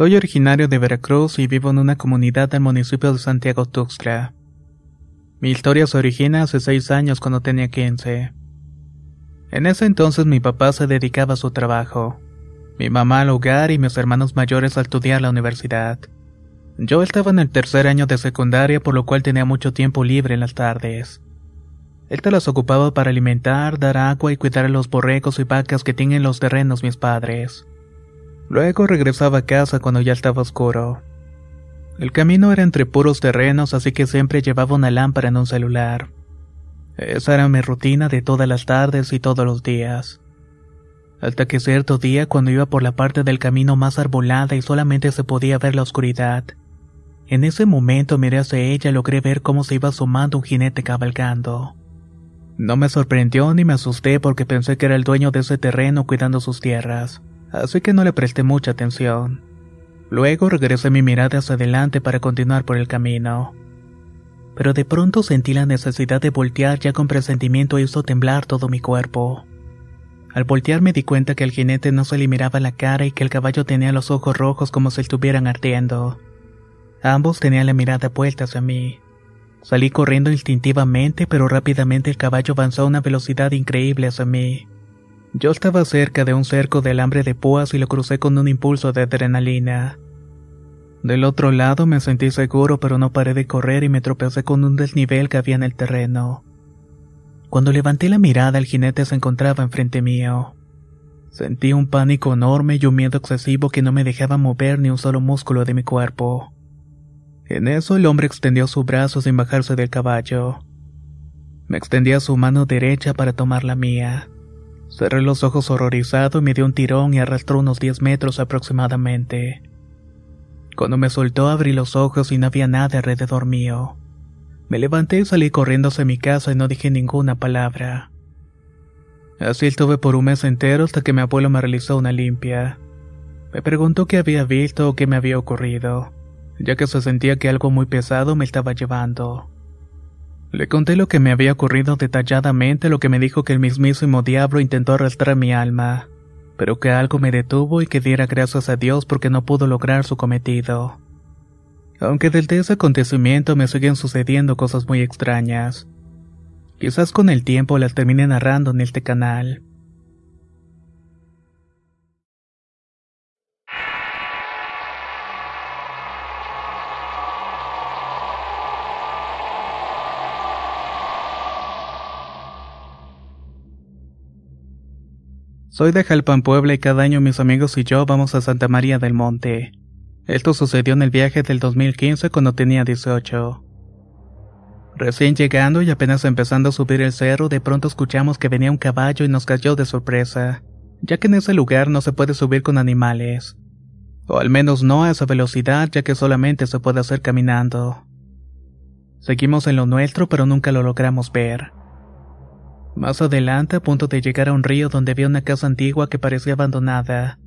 Soy originario de Veracruz y vivo en una comunidad del municipio de Santiago Tuxtla. Mi historia se origina hace seis años cuando tenía 15. En ese entonces mi papá se dedicaba a su trabajo, mi mamá al hogar y mis hermanos mayores al estudiar la universidad. Yo estaba en el tercer año de secundaria por lo cual tenía mucho tiempo libre en las tardes. Él te las ocupaba para alimentar, dar agua y cuidar a los borregos y vacas que tienen los terrenos mis padres. Luego regresaba a casa cuando ya estaba oscuro. El camino era entre puros terrenos, así que siempre llevaba una lámpara en un celular. Esa era mi rutina de todas las tardes y todos los días. Hasta que cierto día, cuando iba por la parte del camino más arbolada y solamente se podía ver la oscuridad, en ese momento miré hacia ella y logré ver cómo se iba asomando un jinete cabalgando. No me sorprendió ni me asusté porque pensé que era el dueño de ese terreno cuidando sus tierras así que no le presté mucha atención. Luego regresé mi mirada hacia adelante para continuar por el camino. Pero de pronto sentí la necesidad de voltear ya con presentimiento hizo temblar todo mi cuerpo. Al voltear me di cuenta que el jinete no se le miraba la cara y que el caballo tenía los ojos rojos como si estuvieran ardiendo. Ambos tenían la mirada vuelta hacia mí. Salí corriendo instintivamente, pero rápidamente el caballo avanzó a una velocidad increíble hacia mí. Yo estaba cerca de un cerco de alambre de púas y lo crucé con un impulso de adrenalina. Del otro lado me sentí seguro pero no paré de correr y me tropecé con un desnivel que había en el terreno. Cuando levanté la mirada el jinete se encontraba enfrente mío. Sentí un pánico enorme y un miedo excesivo que no me dejaba mover ni un solo músculo de mi cuerpo. En eso el hombre extendió su brazo sin bajarse del caballo. Me extendía su mano derecha para tomar la mía. Cerré los ojos horrorizado y me dio un tirón y arrastró unos 10 metros aproximadamente. Cuando me soltó abrí los ojos y no había nada alrededor mío. Me levanté y salí corriendo hacia mi casa y no dije ninguna palabra. Así estuve por un mes entero hasta que mi abuelo me realizó una limpia. Me preguntó qué había visto o qué me había ocurrido, ya que se sentía que algo muy pesado me estaba llevando. Le conté lo que me había ocurrido detalladamente, lo que me dijo que el mismísimo diablo intentó arrastrar mi alma, pero que algo me detuvo y que diera gracias a Dios porque no pudo lograr su cometido. Aunque desde ese acontecimiento me siguen sucediendo cosas muy extrañas. Quizás con el tiempo las termine narrando en este canal. Soy de Jalpan, Puebla y cada año mis amigos y yo vamos a Santa María del Monte. Esto sucedió en el viaje del 2015 cuando tenía 18. Recién llegando y apenas empezando a subir el cerro, de pronto escuchamos que venía un caballo y nos cayó de sorpresa, ya que en ese lugar no se puede subir con animales. O al menos no a esa velocidad, ya que solamente se puede hacer caminando. Seguimos en lo nuestro, pero nunca lo logramos ver. Más adelante, a punto de llegar a un río donde había una casa antigua que parecía abandonada,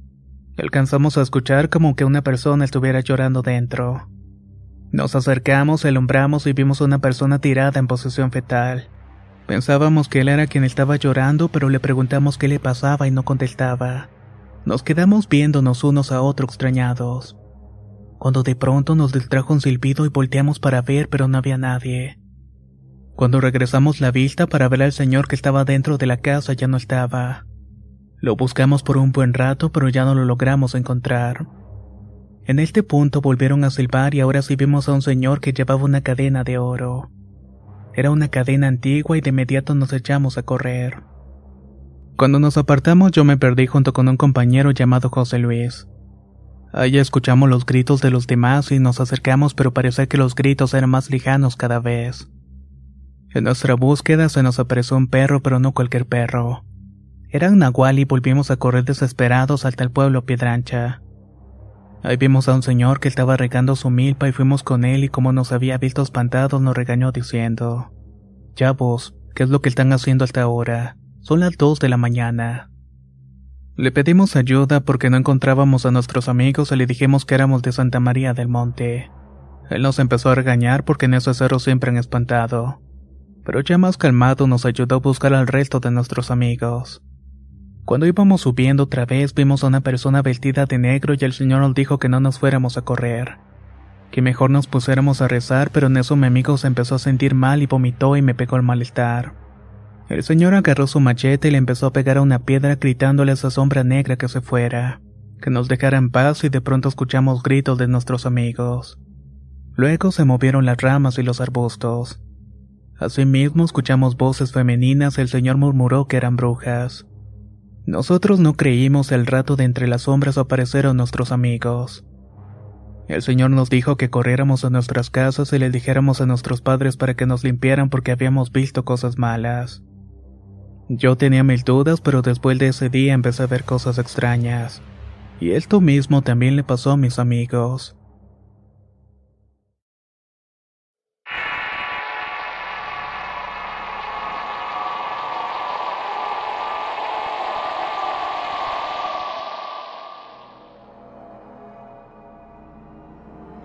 alcanzamos a escuchar como que una persona estuviera llorando dentro. Nos acercamos, alumbramos y vimos a una persona tirada en posición fetal. Pensábamos que él era quien estaba llorando, pero le preguntamos qué le pasaba y no contestaba. Nos quedamos viéndonos unos a otros extrañados. cuando de pronto nos distrajo un silbido y volteamos para ver, pero no había nadie. Cuando regresamos la vista para ver al señor que estaba dentro de la casa ya no estaba. Lo buscamos por un buen rato, pero ya no lo logramos encontrar. En este punto volvieron a silbar y ahora sí vimos a un señor que llevaba una cadena de oro. Era una cadena antigua y de inmediato nos echamos a correr. Cuando nos apartamos yo me perdí junto con un compañero llamado José Luis. Allí escuchamos los gritos de los demás y nos acercamos pero parecía que los gritos eran más lejanos cada vez. En nuestra búsqueda se nos apareció un perro pero no cualquier perro. Era un nahual y volvimos a correr desesperados hasta el pueblo Piedrancha. Ahí vimos a un señor que estaba regando su milpa y fuimos con él y como nos había visto espantados nos regañó diciendo, Ya vos, ¿qué es lo que están haciendo hasta ahora? Son las dos de la mañana. Le pedimos ayuda porque no encontrábamos a nuestros amigos y le dijimos que éramos de Santa María del Monte. Él nos empezó a regañar porque en esos cerros siempre han espantado. Pero ya más calmado nos ayudó a buscar al resto de nuestros amigos. Cuando íbamos subiendo otra vez vimos a una persona vestida de negro y el señor nos dijo que no nos fuéramos a correr. Que mejor nos pusiéramos a rezar, pero en eso mi amigo se empezó a sentir mal y vomitó y me pegó el malestar. El señor agarró su machete y le empezó a pegar a una piedra gritándole a esa sombra negra que se fuera, que nos dejara en paz y de pronto escuchamos gritos de nuestros amigos. Luego se movieron las ramas y los arbustos. Asimismo escuchamos voces femeninas el señor murmuró que eran brujas. Nosotros no creímos el rato de entre las sombras aparecieron nuestros amigos. El Señor nos dijo que corriéramos a nuestras casas y le dijéramos a nuestros padres para que nos limpiaran porque habíamos visto cosas malas. Yo tenía mil dudas, pero después de ese día empecé a ver cosas extrañas. Y esto mismo también le pasó a mis amigos.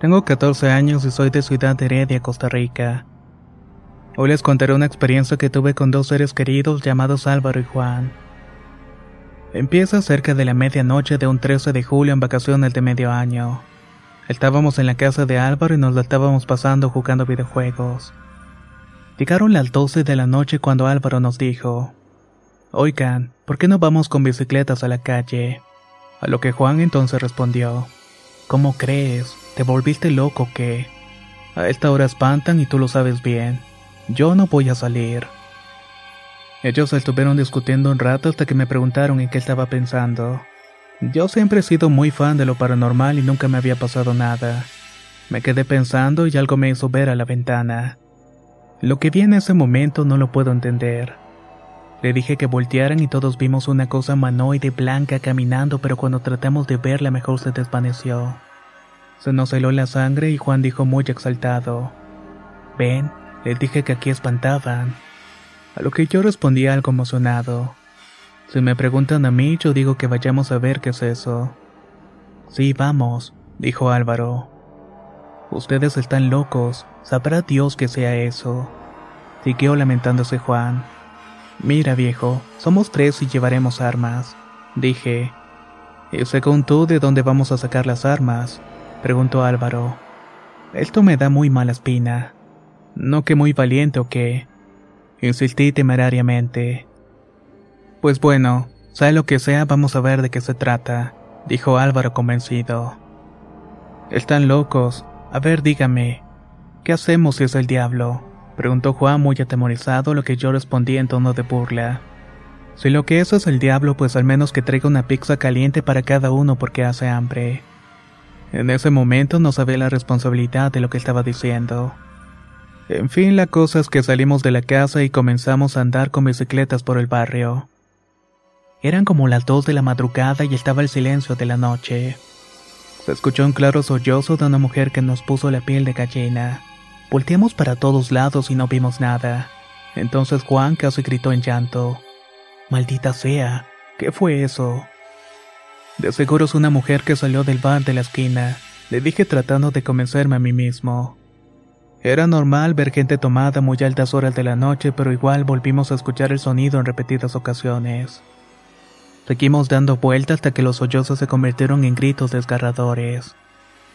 Tengo 14 años y soy de Ciudad Heredia, Costa Rica. Hoy les contaré una experiencia que tuve con dos seres queridos llamados Álvaro y Juan. Empieza cerca de la medianoche de un 13 de julio en vacaciones de medio año. Estábamos en la casa de Álvaro y nos la estábamos pasando jugando videojuegos. Llegaron las 12 de la noche cuando Álvaro nos dijo, Oigan, ¿por qué no vamos con bicicletas a la calle? A lo que Juan entonces respondió, ¿Cómo crees? ¿Te volviste loco que? A esta hora espantan y tú lo sabes bien. Yo no voy a salir. Ellos estuvieron discutiendo un rato hasta que me preguntaron en qué estaba pensando. Yo siempre he sido muy fan de lo paranormal y nunca me había pasado nada. Me quedé pensando y algo me hizo ver a la ventana. Lo que vi en ese momento no lo puedo entender. Le dije que voltearan y todos vimos una cosa humanoide blanca caminando, pero cuando tratamos de verla mejor se desvaneció. Se nos heló la sangre y Juan dijo muy exaltado. Ven, les dije que aquí espantaban. A lo que yo respondí algo emocionado. Si me preguntan a mí, yo digo que vayamos a ver qué es eso. Sí, vamos, dijo Álvaro. Ustedes están locos, sabrá Dios que sea eso. Siguió lamentándose Juan. Mira, viejo, somos tres y llevaremos armas, dije. ¿Y según tú, de dónde vamos a sacar las armas? Preguntó Álvaro. Esto me da muy mala espina. ¿No que muy valiente o qué? Insistí temerariamente. Pues bueno, sea lo que sea, vamos a ver de qué se trata, dijo Álvaro convencido. Están locos. A ver, dígame. ¿Qué hacemos si es el diablo? preguntó Juan muy atemorizado, lo que yo respondí en tono de burla. Si lo que eso es el diablo, pues al menos que traiga una pizza caliente para cada uno porque hace hambre. En ese momento no sabía la responsabilidad de lo que estaba diciendo. En fin, la cosa es que salimos de la casa y comenzamos a andar con bicicletas por el barrio. Eran como las dos de la madrugada y estaba el silencio de la noche. Se escuchó un claro sollozo de una mujer que nos puso la piel de gallina. Volteamos para todos lados y no vimos nada. Entonces Juan casi gritó en llanto. Maldita sea, ¿qué fue eso? De seguro es una mujer que salió del bar de la esquina, le dije tratando de convencerme a mí mismo. Era normal ver gente tomada muy altas horas de la noche, pero igual volvimos a escuchar el sonido en repetidas ocasiones. Seguimos dando vueltas hasta que los sollozos se convirtieron en gritos desgarradores.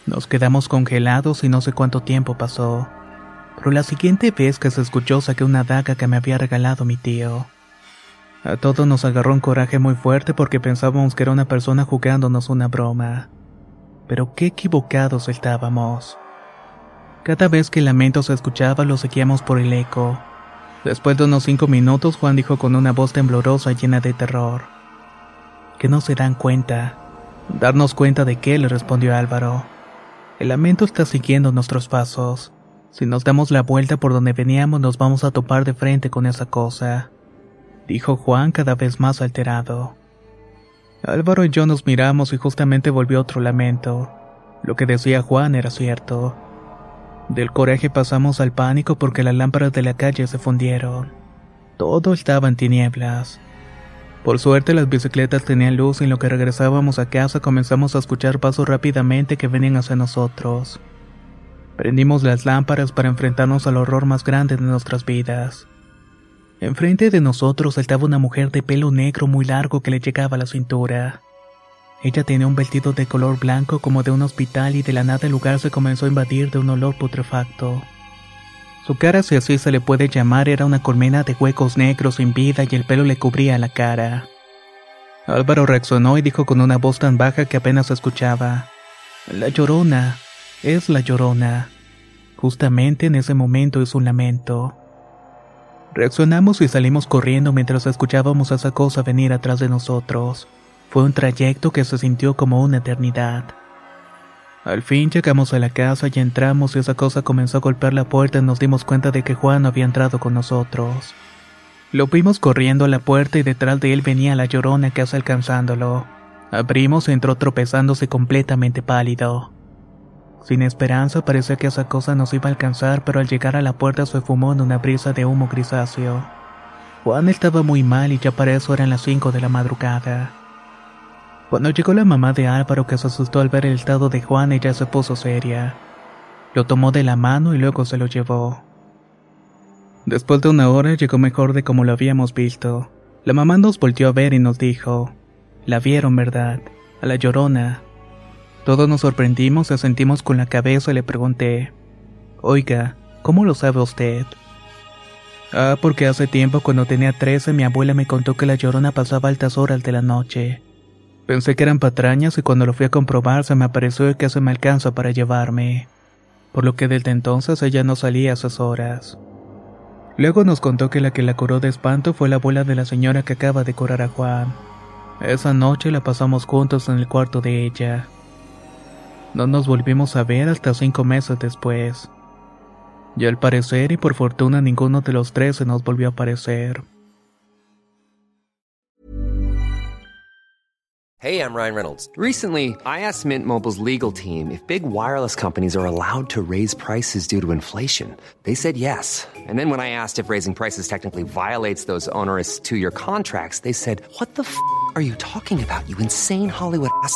Nos quedamos congelados y no sé cuánto tiempo pasó. Pero la siguiente vez que se escuchó saqué una daga que me había regalado mi tío. A todos nos agarró un coraje muy fuerte porque pensábamos que era una persona jugándonos una broma. Pero qué equivocados estábamos. Cada vez que el lamento se escuchaba lo seguíamos por el eco. Después de unos cinco minutos Juan dijo con una voz temblorosa llena de terror. Que no se dan cuenta. Darnos cuenta de qué, le respondió Álvaro. El lamento está siguiendo nuestros pasos. Si nos damos la vuelta por donde veníamos nos vamos a topar de frente con esa cosa dijo Juan cada vez más alterado. Álvaro y yo nos miramos y justamente volvió otro lamento. Lo que decía Juan era cierto. Del coraje pasamos al pánico porque las lámparas de la calle se fundieron. Todo estaba en tinieblas. Por suerte las bicicletas tenían luz y en lo que regresábamos a casa comenzamos a escuchar pasos rápidamente que venían hacia nosotros. Prendimos las lámparas para enfrentarnos al horror más grande de nuestras vidas. Enfrente de nosotros estaba una mujer de pelo negro muy largo que le llegaba a la cintura. Ella tenía un vestido de color blanco como de un hospital y de la nada el lugar se comenzó a invadir de un olor putrefacto. Su cara, si así se le puede llamar, era una colmena de huecos negros sin vida y el pelo le cubría la cara. Álvaro reaccionó y dijo con una voz tan baja que apenas escuchaba. La llorona. Es la llorona. Justamente en ese momento es un lamento. Reaccionamos y salimos corriendo mientras escuchábamos a esa cosa venir atrás de nosotros. Fue un trayecto que se sintió como una eternidad. Al fin llegamos a la casa y entramos y esa cosa comenzó a golpear la puerta y nos dimos cuenta de que Juan había entrado con nosotros. Lo vimos corriendo a la puerta y detrás de él venía la llorona casi alcanzándolo. Abrimos y entró tropezándose completamente pálido. Sin esperanza parecía que esa cosa nos iba a alcanzar, pero al llegar a la puerta se fumó en una brisa de humo grisáceo. Juan estaba muy mal y ya para eso eran las 5 de la madrugada. Cuando llegó la mamá de Álvaro que se asustó al ver el estado de Juan ella se puso seria. Lo tomó de la mano y luego se lo llevó. Después de una hora llegó mejor de como lo habíamos visto. La mamá nos volvió a ver y nos dijo, la vieron, ¿verdad? A la llorona. Todos nos sorprendimos y sentimos con la cabeza y le pregunté, Oiga, ¿cómo lo sabe usted? Ah, porque hace tiempo cuando tenía 13 mi abuela me contó que la llorona pasaba altas horas de la noche. Pensé que eran patrañas y cuando lo fui a comprobar se me apareció que se me alcanza para llevarme. Por lo que desde entonces ella no salía a esas horas. Luego nos contó que la que la curó de espanto fue la abuela de la señora que acaba de curar a Juan. Esa noche la pasamos juntos en el cuarto de ella. No nos volvimos a ver hasta cinco meses después. Y al parecer y por fortuna ninguno de los tres se nos volvió a aparecer. Hey, I'm Ryan Reynolds. Recently, I asked Mint Mobile's legal team if big wireless companies are allowed to raise prices due to inflation. They said yes. And then when I asked if raising prices technically violates those onerous two-year contracts, they said, "What the f*** are you talking about? You insane Hollywood ass."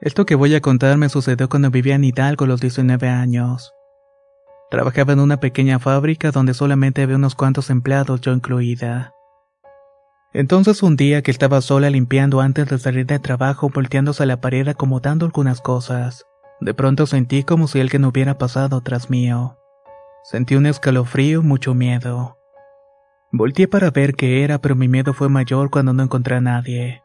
Esto que voy a contar me sucedió cuando vivía en Hidalgo a los 19 años. Trabajaba en una pequeña fábrica donde solamente había unos cuantos empleados, yo incluida. Entonces un día que estaba sola limpiando antes de salir de trabajo, volteándose a la pared acomodando algunas cosas, de pronto sentí como si alguien hubiera pasado tras mío. Sentí un escalofrío mucho miedo. Volteé para ver qué era, pero mi miedo fue mayor cuando no encontré a nadie.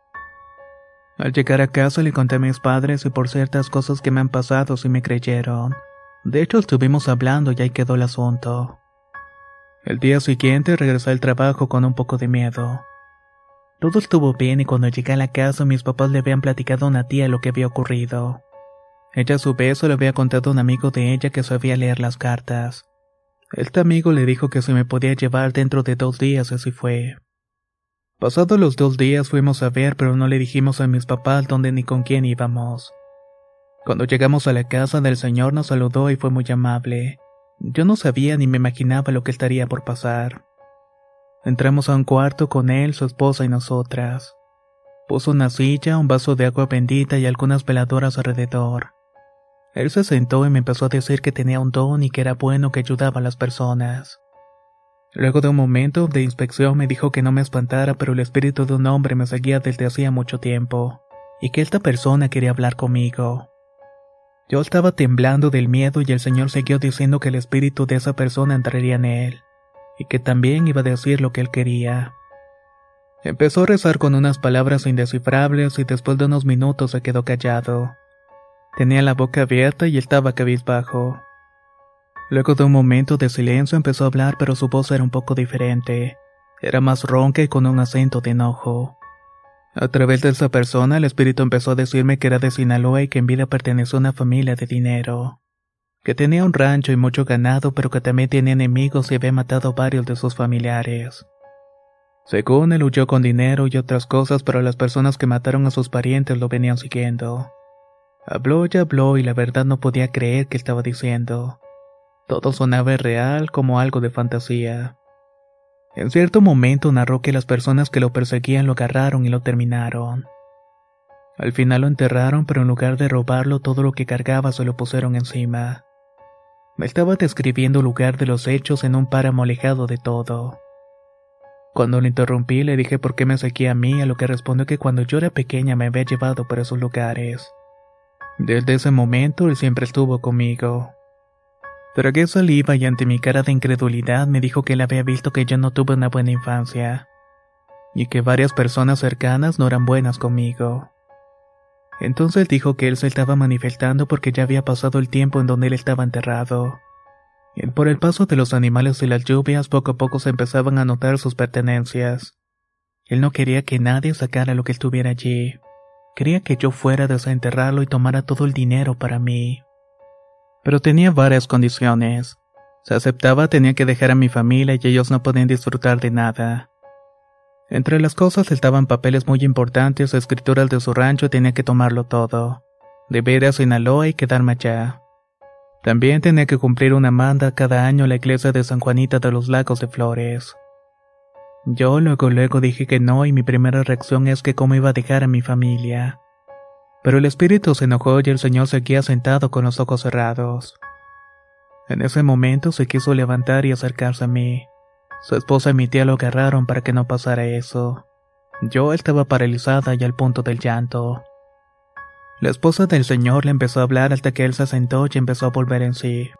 Al llegar a casa le conté a mis padres y por ciertas cosas que me han pasado sí me creyeron. De hecho estuvimos hablando y ahí quedó el asunto. El día siguiente regresé al trabajo con un poco de miedo. Todo estuvo bien y cuando llegué a la casa mis papás le habían platicado a una tía lo que había ocurrido. Ella a su vez le había contado a un amigo de ella que sabía leer las cartas. Este amigo le dijo que se me podía llevar dentro de dos días, así fue. Pasados los dos días fuimos a ver, pero no le dijimos a mis papás dónde ni con quién íbamos. Cuando llegamos a la casa del señor nos saludó y fue muy amable. Yo no sabía ni me imaginaba lo que estaría por pasar. Entramos a un cuarto con él, su esposa y nosotras. Puso una silla, un vaso de agua bendita y algunas veladoras alrededor. Él se sentó y me empezó a decir que tenía un don y que era bueno que ayudaba a las personas. Luego de un momento de inspección me dijo que no me espantara, pero el espíritu de un hombre me seguía desde hacía mucho tiempo, y que esta persona quería hablar conmigo. Yo estaba temblando del miedo y el señor siguió diciendo que el espíritu de esa persona entraría en él y que también iba a decir lo que él quería. Empezó a rezar con unas palabras indescifrables y después de unos minutos se quedó callado. Tenía la boca abierta y estaba cabizbajo. Luego de un momento de silencio empezó a hablar pero su voz era un poco diferente. Era más ronca y con un acento de enojo. A través de esa persona el espíritu empezó a decirme que era de Sinaloa y que en vida perteneció a una familia de dinero que tenía un rancho y mucho ganado, pero que también tenía enemigos y había matado varios de sus familiares. Según él huyó con dinero y otras cosas, pero las personas que mataron a sus parientes lo venían siguiendo. Habló y habló y la verdad no podía creer que estaba diciendo. Todo sonaba real como algo de fantasía. En cierto momento narró que las personas que lo perseguían lo agarraron y lo terminaron. Al final lo enterraron, pero en lugar de robarlo todo lo que cargaba se lo pusieron encima. Me estaba describiendo el lugar de los hechos en un páramo alejado de todo. Cuando le interrumpí le dije por qué me seguía a mí, a lo que respondió que cuando yo era pequeña me había llevado por esos lugares. Desde ese momento él siempre estuvo conmigo. Tragué saliva y ante mi cara de incredulidad me dijo que él había visto que yo no tuve una buena infancia, y que varias personas cercanas no eran buenas conmigo. Entonces dijo que él se estaba manifestando porque ya había pasado el tiempo en donde él estaba enterrado. Por el paso de los animales y las lluvias, poco a poco se empezaban a notar sus pertenencias. Él no quería que nadie sacara lo que estuviera allí. Quería que yo fuera a desenterrarlo y tomara todo el dinero para mí. Pero tenía varias condiciones. Si aceptaba tenía que dejar a mi familia y ellos no podían disfrutar de nada. Entre las cosas estaban papeles muy importantes, escrituras de su rancho tenía que tomarlo todo. Deber a Sinaloa y quedarme allá. También tenía que cumplir una manda cada año a la iglesia de San Juanita de los Lagos de Flores. Yo luego luego dije que no y mi primera reacción es que cómo iba a dejar a mi familia. Pero el espíritu se enojó y el señor seguía sentado con los ojos cerrados. En ese momento se quiso levantar y acercarse a mí. Su esposa y mi tía lo agarraron para que no pasara eso. Yo estaba paralizada y al punto del llanto. La esposa del señor le empezó a hablar hasta que él se sentó y empezó a volver en sí.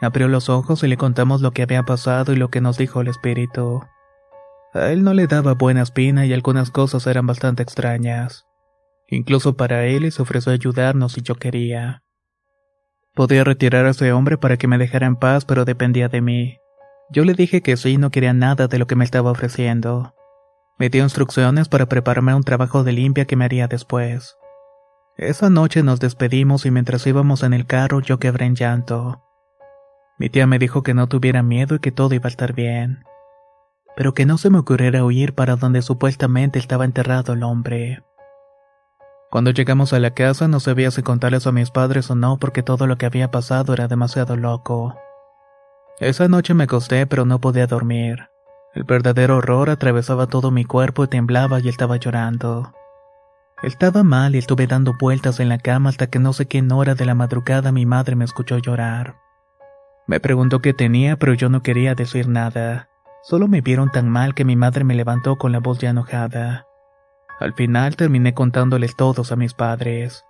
Abrió los ojos y le contamos lo que había pasado y lo que nos dijo el espíritu. A él no le daba buena espina y algunas cosas eran bastante extrañas. Incluso para él se ofreció ayudarnos si yo quería. Podía retirar a ese hombre para que me dejara en paz, pero dependía de mí. Yo le dije que sí, no quería nada de lo que me estaba ofreciendo. Me dio instrucciones para prepararme un trabajo de limpia que me haría después. Esa noche nos despedimos y mientras íbamos en el carro yo quebré en llanto. Mi tía me dijo que no tuviera miedo y que todo iba a estar bien. Pero que no se me ocurriera huir para donde supuestamente estaba enterrado el hombre. Cuando llegamos a la casa no sabía si contarles a mis padres o no porque todo lo que había pasado era demasiado loco. Esa noche me acosté pero no podía dormir. El verdadero horror atravesaba todo mi cuerpo y temblaba y estaba llorando. Estaba mal y estuve dando vueltas en la cama hasta que no sé qué hora de la madrugada mi madre me escuchó llorar. Me preguntó qué tenía, pero yo no quería decir nada. Solo me vieron tan mal que mi madre me levantó con la voz ya enojada. Al final terminé contándoles todos a mis padres.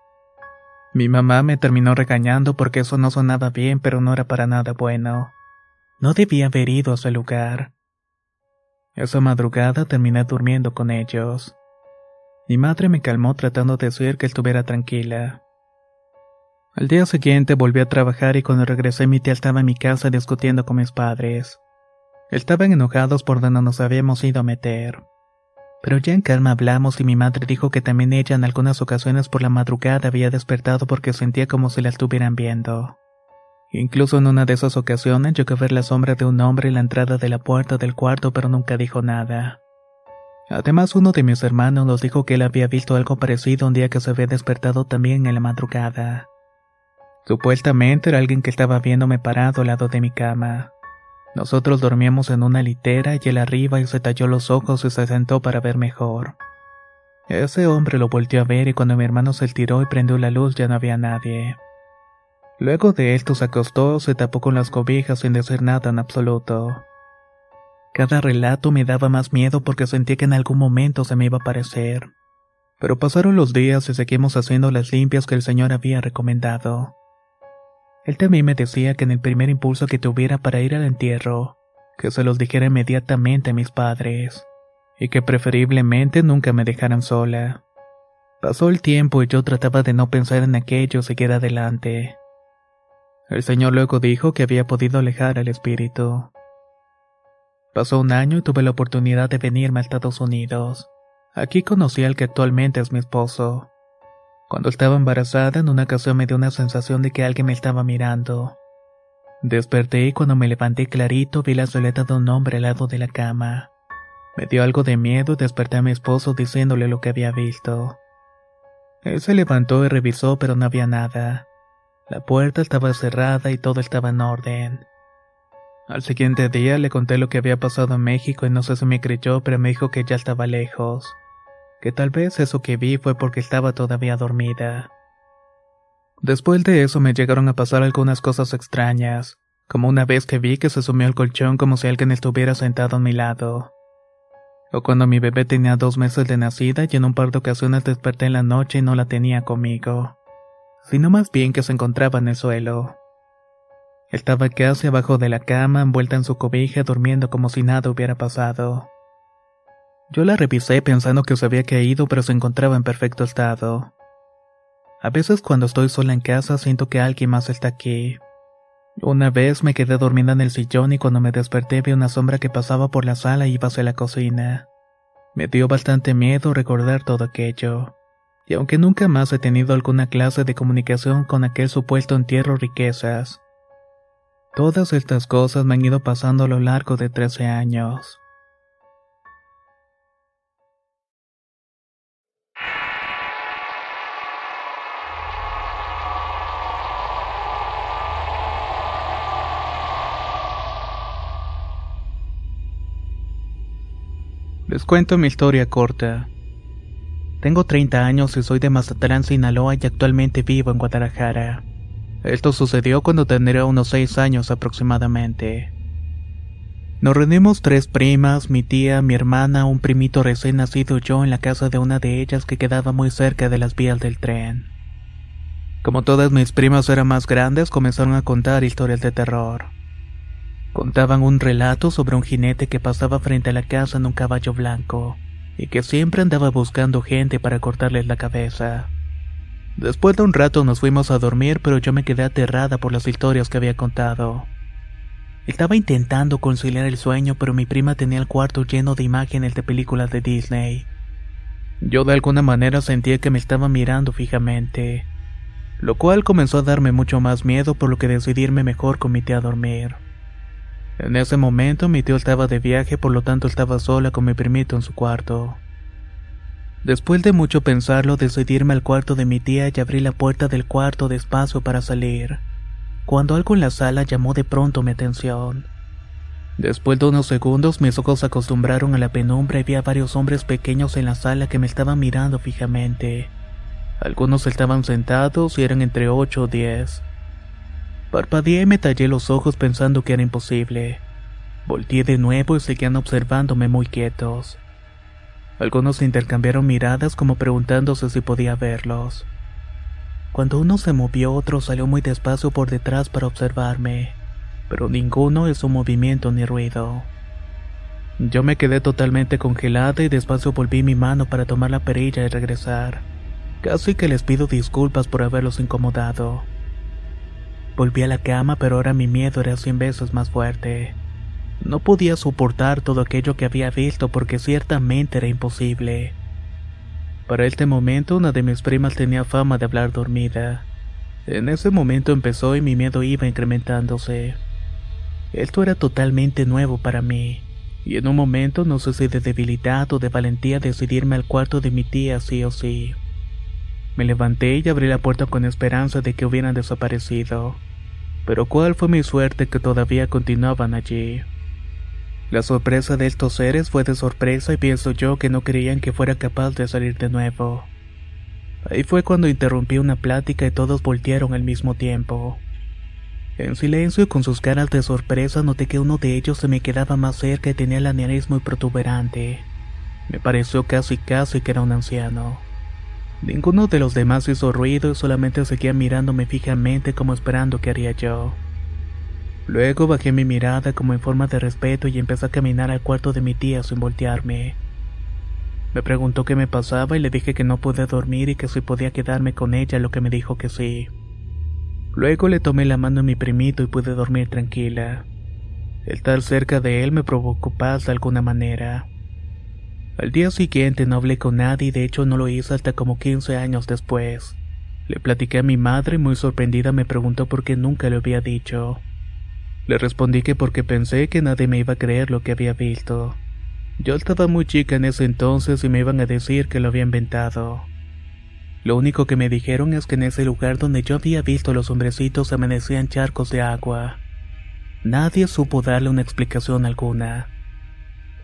Mi mamá me terminó regañando porque eso no sonaba bien, pero no era para nada bueno. No debía haber ido a ese lugar. Esa madrugada terminé durmiendo con ellos. Mi madre me calmó tratando de decir que estuviera tranquila. Al día siguiente volví a trabajar y cuando regresé mi tía estaba en mi casa discutiendo con mis padres. Estaban enojados por donde nos habíamos ido a meter. Pero ya en calma hablamos y mi madre dijo que también ella en algunas ocasiones por la madrugada había despertado porque sentía como si la estuvieran viendo. Incluso en una de esas ocasiones llegó a ver la sombra de un hombre en la entrada de la puerta del cuarto pero nunca dijo nada. Además uno de mis hermanos nos dijo que él había visto algo parecido un día que se había despertado también en la madrugada. Supuestamente era alguien que estaba viéndome parado al lado de mi cama. Nosotros dormíamos en una litera y él arriba y se talló los ojos y se sentó para ver mejor. Ese hombre lo volteó a ver y cuando mi hermano se tiró y prendió la luz ya no había nadie. Luego de esto se acostó, se tapó con las cobijas sin decir nada en absoluto. Cada relato me daba más miedo porque sentía que en algún momento se me iba a aparecer. Pero pasaron los días y seguimos haciendo las limpias que el Señor había recomendado. Él también me decía que en el primer impulso que tuviera para ir al entierro, que se los dijera inmediatamente a mis padres, y que preferiblemente nunca me dejaran sola. Pasó el tiempo y yo trataba de no pensar en aquello y seguir adelante. El Señor luego dijo que había podido alejar al espíritu. Pasó un año y tuve la oportunidad de venirme a Estados Unidos. Aquí conocí al que actualmente es mi esposo. Cuando estaba embarazada, en una ocasión me dio una sensación de que alguien me estaba mirando. Desperté y cuando me levanté clarito vi la silueta de un hombre al lado de la cama. Me dio algo de miedo y desperté a mi esposo diciéndole lo que había visto. Él se levantó y revisó pero no había nada. La puerta estaba cerrada y todo estaba en orden. Al siguiente día le conté lo que había pasado en México y no sé si me creyó pero me dijo que ya estaba lejos que tal vez eso que vi fue porque estaba todavía dormida. Después de eso me llegaron a pasar algunas cosas extrañas, como una vez que vi que se sumió al colchón como si alguien estuviera sentado a mi lado. O cuando mi bebé tenía dos meses de nacida y en un par de ocasiones desperté en la noche y no la tenía conmigo, sino más bien que se encontraba en el suelo. Estaba casi abajo de la cama, envuelta en su cobija, durmiendo como si nada hubiera pasado. Yo la revisé pensando que se había caído pero se encontraba en perfecto estado. A veces cuando estoy sola en casa siento que alguien más está aquí. Una vez me quedé dormida en el sillón y cuando me desperté vi una sombra que pasaba por la sala y iba hacia la cocina. Me dio bastante miedo recordar todo aquello. Y aunque nunca más he tenido alguna clase de comunicación con aquel supuesto entierro riquezas, todas estas cosas me han ido pasando a lo largo de 13 años. Les cuento mi historia corta. Tengo 30 años y soy de Mazatlán, Sinaloa y actualmente vivo en Guadalajara. Esto sucedió cuando tendría unos 6 años aproximadamente. Nos reunimos tres primas, mi tía, mi hermana, un primito recién nacido y yo en la casa de una de ellas que quedaba muy cerca de las vías del tren. Como todas mis primas eran más grandes, comenzaron a contar historias de terror. Contaban un relato sobre un jinete que pasaba frente a la casa en un caballo blanco y que siempre andaba buscando gente para cortarles la cabeza. Después de un rato nos fuimos a dormir, pero yo me quedé aterrada por las historias que había contado. Estaba intentando conciliar el sueño, pero mi prima tenía el cuarto lleno de imágenes de películas de Disney. Yo de alguna manera sentía que me estaba mirando fijamente, lo cual comenzó a darme mucho más miedo por lo que decidirme mejor con mi tía a dormir. En ese momento mi tío estaba de viaje, por lo tanto estaba sola con mi primito en su cuarto. Después de mucho pensarlo, decidí irme al cuarto de mi tía y abrí la puerta del cuarto despacio para salir, cuando algo en la sala llamó de pronto mi atención. Después de unos segundos mis ojos se acostumbraron a la penumbra y vi a varios hombres pequeños en la sala que me estaban mirando fijamente. Algunos estaban sentados y eran entre ocho o diez. Parpadeé y me tallé los ojos pensando que era imposible. Volteé de nuevo y seguían observándome muy quietos. Algunos intercambiaron miradas como preguntándose si podía verlos. Cuando uno se movió, otro salió muy despacio por detrás para observarme, pero ninguno hizo movimiento ni ruido. Yo me quedé totalmente congelada y despacio volví mi mano para tomar la perilla y regresar. Casi que les pido disculpas por haberlos incomodado. Volví a la cama, pero ahora mi miedo era cien veces más fuerte. No podía soportar todo aquello que había visto porque ciertamente era imposible. Para este momento una de mis primas tenía fama de hablar dormida. En ese momento empezó y mi miedo iba incrementándose. Esto era totalmente nuevo para mí, y en un momento no sé si de debilidad o de valentía decidirme al cuarto de mi tía sí o sí. Me levanté y abrí la puerta con esperanza de que hubieran desaparecido. Pero cuál fue mi suerte que todavía continuaban allí. La sorpresa de estos seres fue de sorpresa y pienso yo que no creían que fuera capaz de salir de nuevo. Ahí fue cuando interrumpí una plática y todos voltearon al mismo tiempo. En silencio y con sus caras de sorpresa noté que uno de ellos se me quedaba más cerca y tenía la nariz muy protuberante. Me pareció casi casi que era un anciano. Ninguno de los demás hizo ruido y solamente seguía mirándome fijamente como esperando que haría yo. Luego bajé mi mirada como en forma de respeto y empecé a caminar al cuarto de mi tía sin voltearme. Me preguntó qué me pasaba y le dije que no podía dormir y que si podía quedarme con ella, lo que me dijo que sí. Luego le tomé la mano a mi primito y pude dormir tranquila. El estar cerca de él me provocó paz de alguna manera. Al día siguiente no hablé con nadie y de hecho no lo hice hasta como 15 años después. Le platiqué a mi madre y muy sorprendida me preguntó por qué nunca le había dicho. Le respondí que porque pensé que nadie me iba a creer lo que había visto. Yo estaba muy chica en ese entonces y me iban a decir que lo había inventado. Lo único que me dijeron es que en ese lugar donde yo había visto a los hombrecitos amanecían charcos de agua. Nadie supo darle una explicación alguna.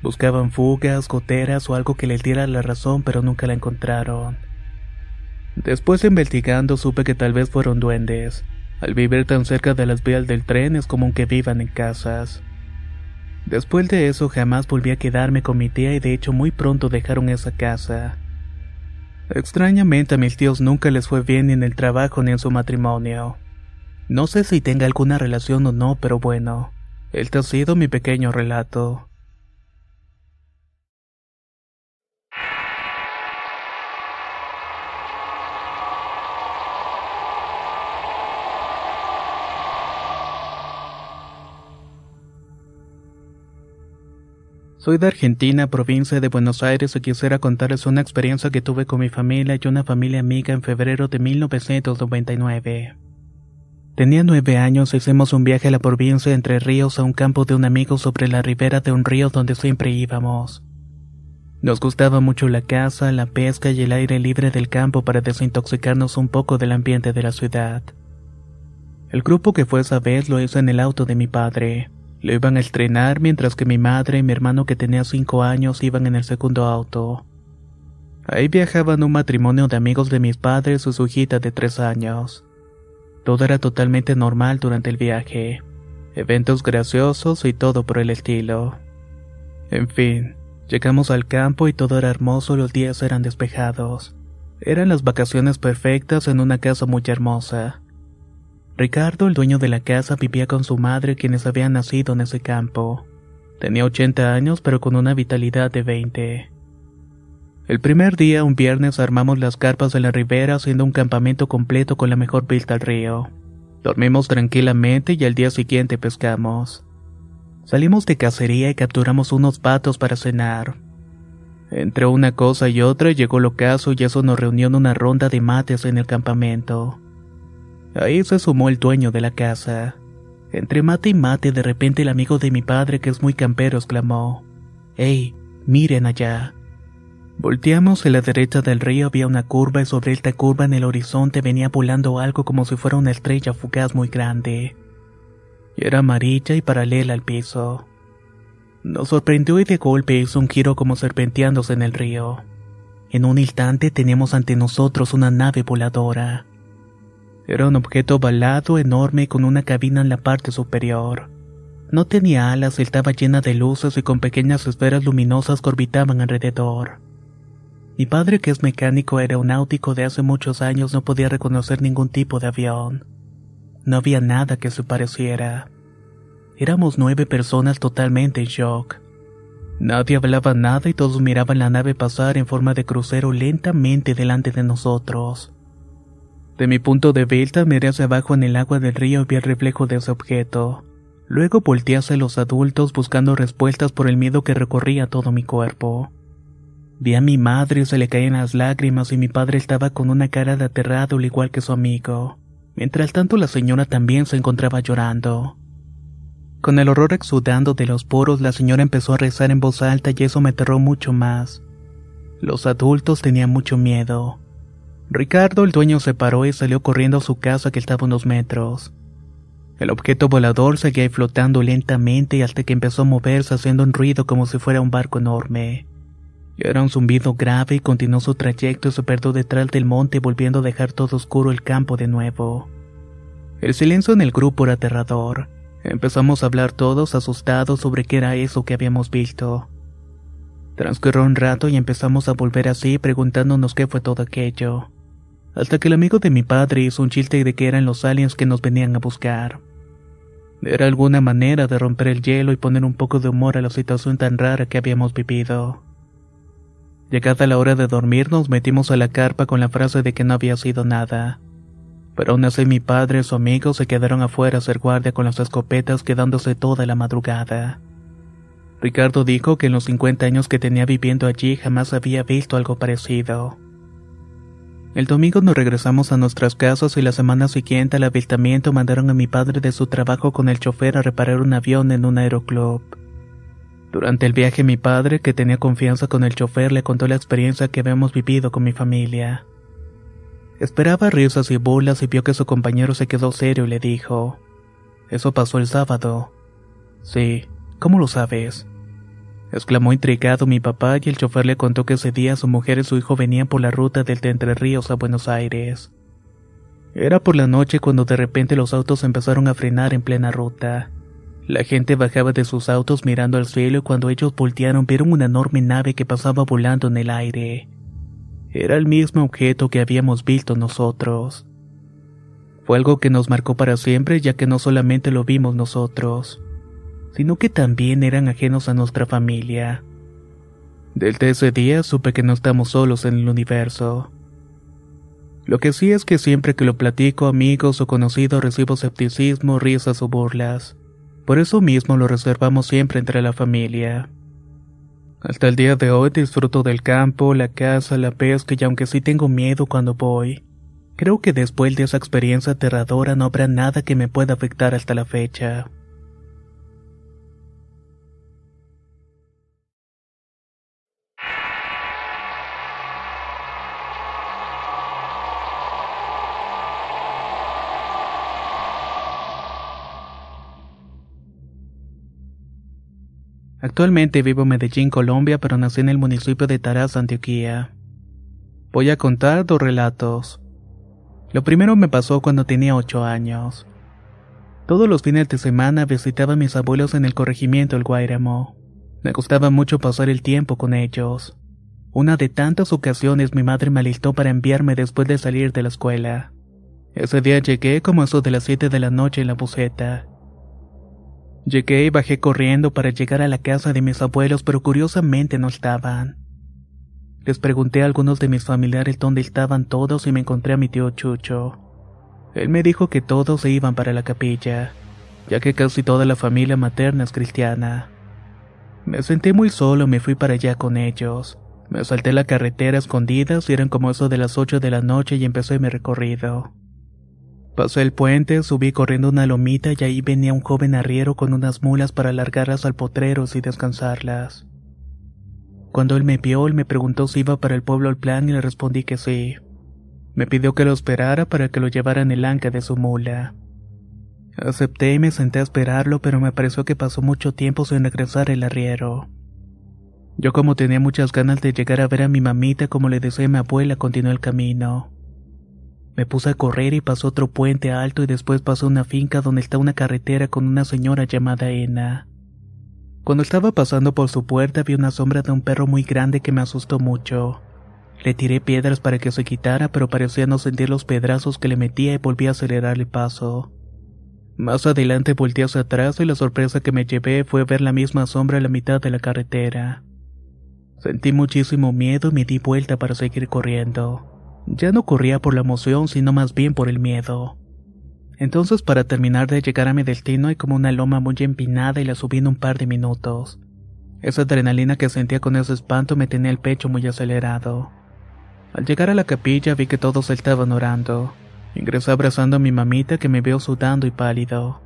Buscaban fugas, goteras o algo que les diera la razón, pero nunca la encontraron. Después de investigando supe que tal vez fueron duendes, al vivir tan cerca de las vías del tren es común que vivan en casas. Después de eso jamás volví a quedarme con mi tía y de hecho muy pronto dejaron esa casa. Extrañamente a mis tíos nunca les fue bien ni en el trabajo ni en su matrimonio. No sé si tenga alguna relación o no, pero bueno, este ha sido mi pequeño relato. Soy de Argentina, provincia de Buenos Aires, y quisiera contarles una experiencia que tuve con mi familia y una familia amiga en febrero de 1999. Tenía nueve años hicimos un viaje a la provincia de Entre Ríos a un campo de un amigo sobre la ribera de un río donde siempre íbamos. Nos gustaba mucho la caza, la pesca y el aire libre del campo para desintoxicarnos un poco del ambiente de la ciudad. El grupo que fue esa vez lo hizo en el auto de mi padre. Lo iban a estrenar mientras que mi madre y mi hermano que tenía cinco años iban en el segundo auto. Ahí viajaban un matrimonio de amigos de mis padres y su hijita de tres años. Todo era totalmente normal durante el viaje. Eventos graciosos y todo por el estilo. En fin, llegamos al campo y todo era hermoso los días eran despejados. Eran las vacaciones perfectas en una casa muy hermosa. Ricardo, el dueño de la casa, vivía con su madre quienes habían nacido en ese campo. Tenía 80 años pero con una vitalidad de 20. El primer día, un viernes, armamos las carpas de la ribera haciendo un campamento completo con la mejor vista al río. Dormimos tranquilamente y al día siguiente pescamos. Salimos de cacería y capturamos unos patos para cenar. Entre una cosa y otra llegó el ocaso y eso nos reunió en una ronda de mates en el campamento. Ahí se sumó el dueño de la casa. Entre mate y mate, de repente el amigo de mi padre, que es muy campero, exclamó: ¡Ey! Miren allá. Volteamos a la derecha del río había una curva y sobre esta curva en el horizonte venía volando algo como si fuera una estrella fugaz muy grande. Era amarilla y paralela al piso. Nos sorprendió y de golpe hizo un giro como serpenteándose en el río. En un instante teníamos ante nosotros una nave voladora. Era un objeto balado enorme con una cabina en la parte superior. No tenía alas estaba llena de luces y con pequeñas esferas luminosas que orbitaban alrededor. Mi padre, que es mecánico aeronáutico de hace muchos años, no podía reconocer ningún tipo de avión. No había nada que se pareciera. Éramos nueve personas totalmente en shock. Nadie hablaba nada y todos miraban la nave pasar en forma de crucero lentamente delante de nosotros. De mi punto de vista miré hacia abajo en el agua del río y vi el reflejo de ese objeto. Luego volteé hacia los adultos buscando respuestas por el miedo que recorría todo mi cuerpo. Vi a mi madre y se le caían las lágrimas y mi padre estaba con una cara de aterrado al igual que su amigo. Mientras tanto la señora también se encontraba llorando. Con el horror exudando de los poros la señora empezó a rezar en voz alta y eso me aterró mucho más. Los adultos tenían mucho miedo. Ricardo, el dueño, se paró y salió corriendo a su casa que estaba a unos metros. El objeto volador seguía flotando lentamente hasta que empezó a moverse haciendo un ruido como si fuera un barco enorme. Era un zumbido grave y continuó su trayecto y se perdió detrás del monte volviendo a dejar todo oscuro el campo de nuevo. El silencio en el grupo era aterrador. Empezamos a hablar todos asustados sobre qué era eso que habíamos visto. Transcurrió un rato y empezamos a volver así preguntándonos qué fue todo aquello. Hasta que el amigo de mi padre hizo un chiste de que eran los aliens que nos venían a buscar. Era alguna manera de romper el hielo y poner un poco de humor a la situación tan rara que habíamos vivido. Llegada la hora de dormir nos metimos a la carpa con la frase de que no había sido nada. Pero aún así mi padre y su amigo se quedaron afuera a hacer guardia con las escopetas quedándose toda la madrugada. Ricardo dijo que en los 50 años que tenía viviendo allí jamás había visto algo parecido. El domingo nos regresamos a nuestras casas y la semana siguiente al avistamiento mandaron a mi padre de su trabajo con el chofer a reparar un avión en un aeroclub. Durante el viaje mi padre, que tenía confianza con el chofer, le contó la experiencia que habíamos vivido con mi familia. Esperaba risas y burlas y vio que su compañero se quedó serio y le dijo, Eso pasó el sábado. Sí, ¿cómo lo sabes? Exclamó intrigado mi papá y el chofer le contó que ese día su mujer y su hijo venían por la ruta del de Entre Ríos a Buenos Aires. Era por la noche cuando de repente los autos empezaron a frenar en plena ruta. La gente bajaba de sus autos mirando al cielo y cuando ellos voltearon vieron una enorme nave que pasaba volando en el aire. Era el mismo objeto que habíamos visto nosotros. Fue algo que nos marcó para siempre ya que no solamente lo vimos nosotros sino que también eran ajenos a nuestra familia. Desde ese día supe que no estamos solos en el universo. Lo que sí es que siempre que lo platico amigos o conocidos recibo escepticismo, risas o burlas. Por eso mismo lo reservamos siempre entre la familia. Hasta el día de hoy disfruto del campo, la casa, la pesca y aunque sí tengo miedo cuando voy, creo que después de esa experiencia aterradora no habrá nada que me pueda afectar hasta la fecha. Actualmente vivo en Medellín, Colombia, pero nací en el municipio de Taraz, Antioquia. Voy a contar dos relatos. Lo primero me pasó cuando tenía ocho años. Todos los fines de semana visitaba a mis abuelos en el corregimiento El Guairamo. Me gustaba mucho pasar el tiempo con ellos. Una de tantas ocasiones mi madre me alistó para enviarme después de salir de la escuela. Ese día llegué como eso de las siete de la noche en la buceta. Llegué y bajé corriendo para llegar a la casa de mis abuelos, pero curiosamente no estaban. Les pregunté a algunos de mis familiares dónde estaban todos y me encontré a mi tío Chucho. Él me dijo que todos se iban para la capilla, ya que casi toda la familia materna es cristiana. Me senté muy solo y me fui para allá con ellos. Me salté la carretera escondidas y eran como eso de las ocho de la noche y empecé mi recorrido. Pasé el puente, subí corriendo una lomita y ahí venía un joven arriero con unas mulas para largarlas al potrero y descansarlas. Cuando él me vio, él me preguntó si iba para el pueblo al plan y le respondí que sí. Me pidió que lo esperara para que lo llevara en el anca de su mula. Acepté y me senté a esperarlo, pero me pareció que pasó mucho tiempo sin regresar el arriero. Yo como tenía muchas ganas de llegar a ver a mi mamita como le decía a mi abuela, continué el camino. Me puse a correr y pasó otro puente alto y después pasó una finca donde está una carretera con una señora llamada Ena. Cuando estaba pasando por su puerta vi una sombra de un perro muy grande que me asustó mucho. Le tiré piedras para que se quitara, pero parecía no sentir los pedrazos que le metía y volví a acelerar el paso. Más adelante volteé hacia atrás y la sorpresa que me llevé fue ver la misma sombra a la mitad de la carretera. Sentí muchísimo miedo y me di vuelta para seguir corriendo. Ya no corría por la emoción, sino más bien por el miedo. Entonces, para terminar de llegar a mi destino, hay como una loma muy empinada y la subí en un par de minutos. Esa adrenalina que sentía con ese espanto me tenía el pecho muy acelerado. Al llegar a la capilla vi que todos estaban orando. Ingresé abrazando a mi mamita que me vio sudando y pálido.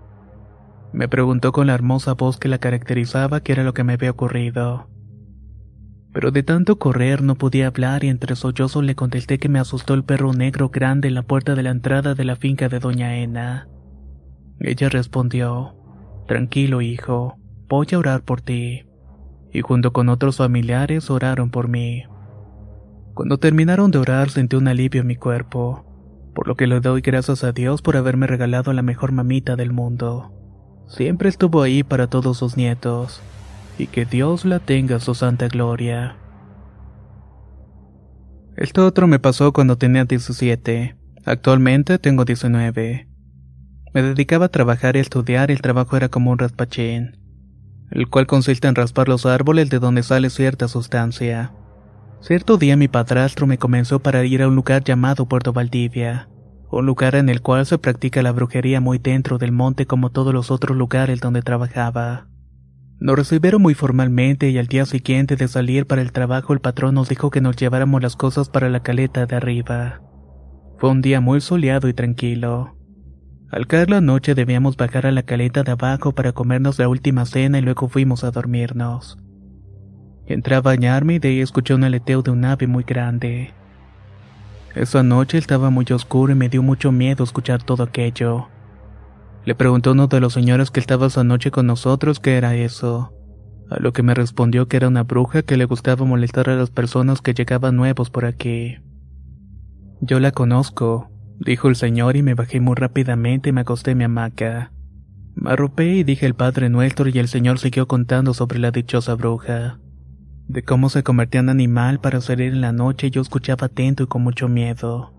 Me preguntó con la hermosa voz que la caracterizaba qué era lo que me había ocurrido pero de tanto correr no podía hablar y entre sollozos le contesté que me asustó el perro negro grande en la puerta de la entrada de la finca de Doña Ena. Ella respondió, Tranquilo hijo, voy a orar por ti. Y junto con otros familiares oraron por mí. Cuando terminaron de orar sentí un alivio en mi cuerpo, por lo que le doy gracias a Dios por haberme regalado la mejor mamita del mundo. Siempre estuvo ahí para todos sus nietos y que Dios la tenga su santa gloria. Esto otro me pasó cuando tenía 17. Actualmente tengo 19. Me dedicaba a trabajar y estudiar y el trabajo era como un raspachín, el cual consiste en raspar los árboles de donde sale cierta sustancia. Cierto día mi padrastro me comenzó para ir a un lugar llamado Puerto Valdivia, un lugar en el cual se practica la brujería muy dentro del monte como todos los otros lugares donde trabajaba. Nos recibieron muy formalmente y al día siguiente de salir para el trabajo el patrón nos dijo que nos lleváramos las cosas para la caleta de arriba. Fue un día muy soleado y tranquilo. Al caer la noche debíamos bajar a la caleta de abajo para comernos la última cena y luego fuimos a dormirnos. Entré a bañarme y de ahí escuché un aleteo de un ave muy grande. Esa noche estaba muy oscuro y me dio mucho miedo escuchar todo aquello. Le preguntó uno de los señores que estaba esa noche con nosotros qué era eso, a lo que me respondió que era una bruja que le gustaba molestar a las personas que llegaban nuevos por aquí. Yo la conozco, dijo el señor y me bajé muy rápidamente y me acosté en mi hamaca. Me arropé y dije el Padre Nuestro y el señor siguió contando sobre la dichosa bruja, de cómo se convertía en animal para salir en la noche y yo escuchaba atento y con mucho miedo.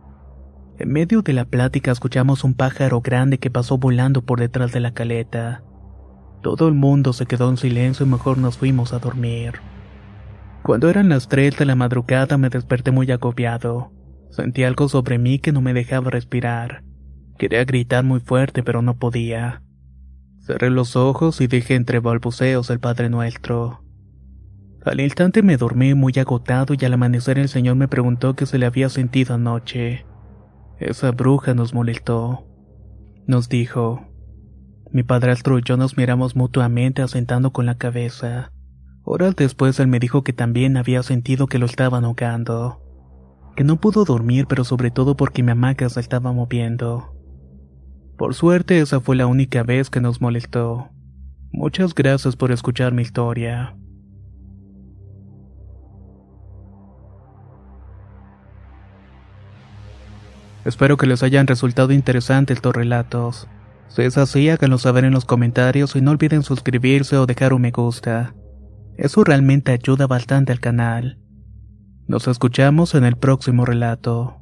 En medio de la plática escuchamos un pájaro grande que pasó volando por detrás de la caleta. Todo el mundo se quedó en silencio y mejor nos fuimos a dormir. Cuando eran las tres de la madrugada me desperté muy agobiado. Sentí algo sobre mí que no me dejaba respirar. Quería gritar muy fuerte pero no podía. Cerré los ojos y dije entre balbuceos el Padre Nuestro. Al instante me dormí muy agotado y al amanecer el Señor me preguntó qué se le había sentido anoche. Esa bruja nos molestó. Nos dijo. Mi padrastro y yo nos miramos mutuamente asentando con la cabeza. Horas después él me dijo que también había sentido que lo estaban ahogando. Que no pudo dormir, pero sobre todo porque mi hamaca se estaba moviendo. Por suerte esa fue la única vez que nos molestó. Muchas gracias por escuchar mi historia. Espero que les hayan resultado interesantes estos relatos. Si es así, háganlo saber en los comentarios y no olviden suscribirse o dejar un me gusta. Eso realmente ayuda bastante al canal. Nos escuchamos en el próximo relato.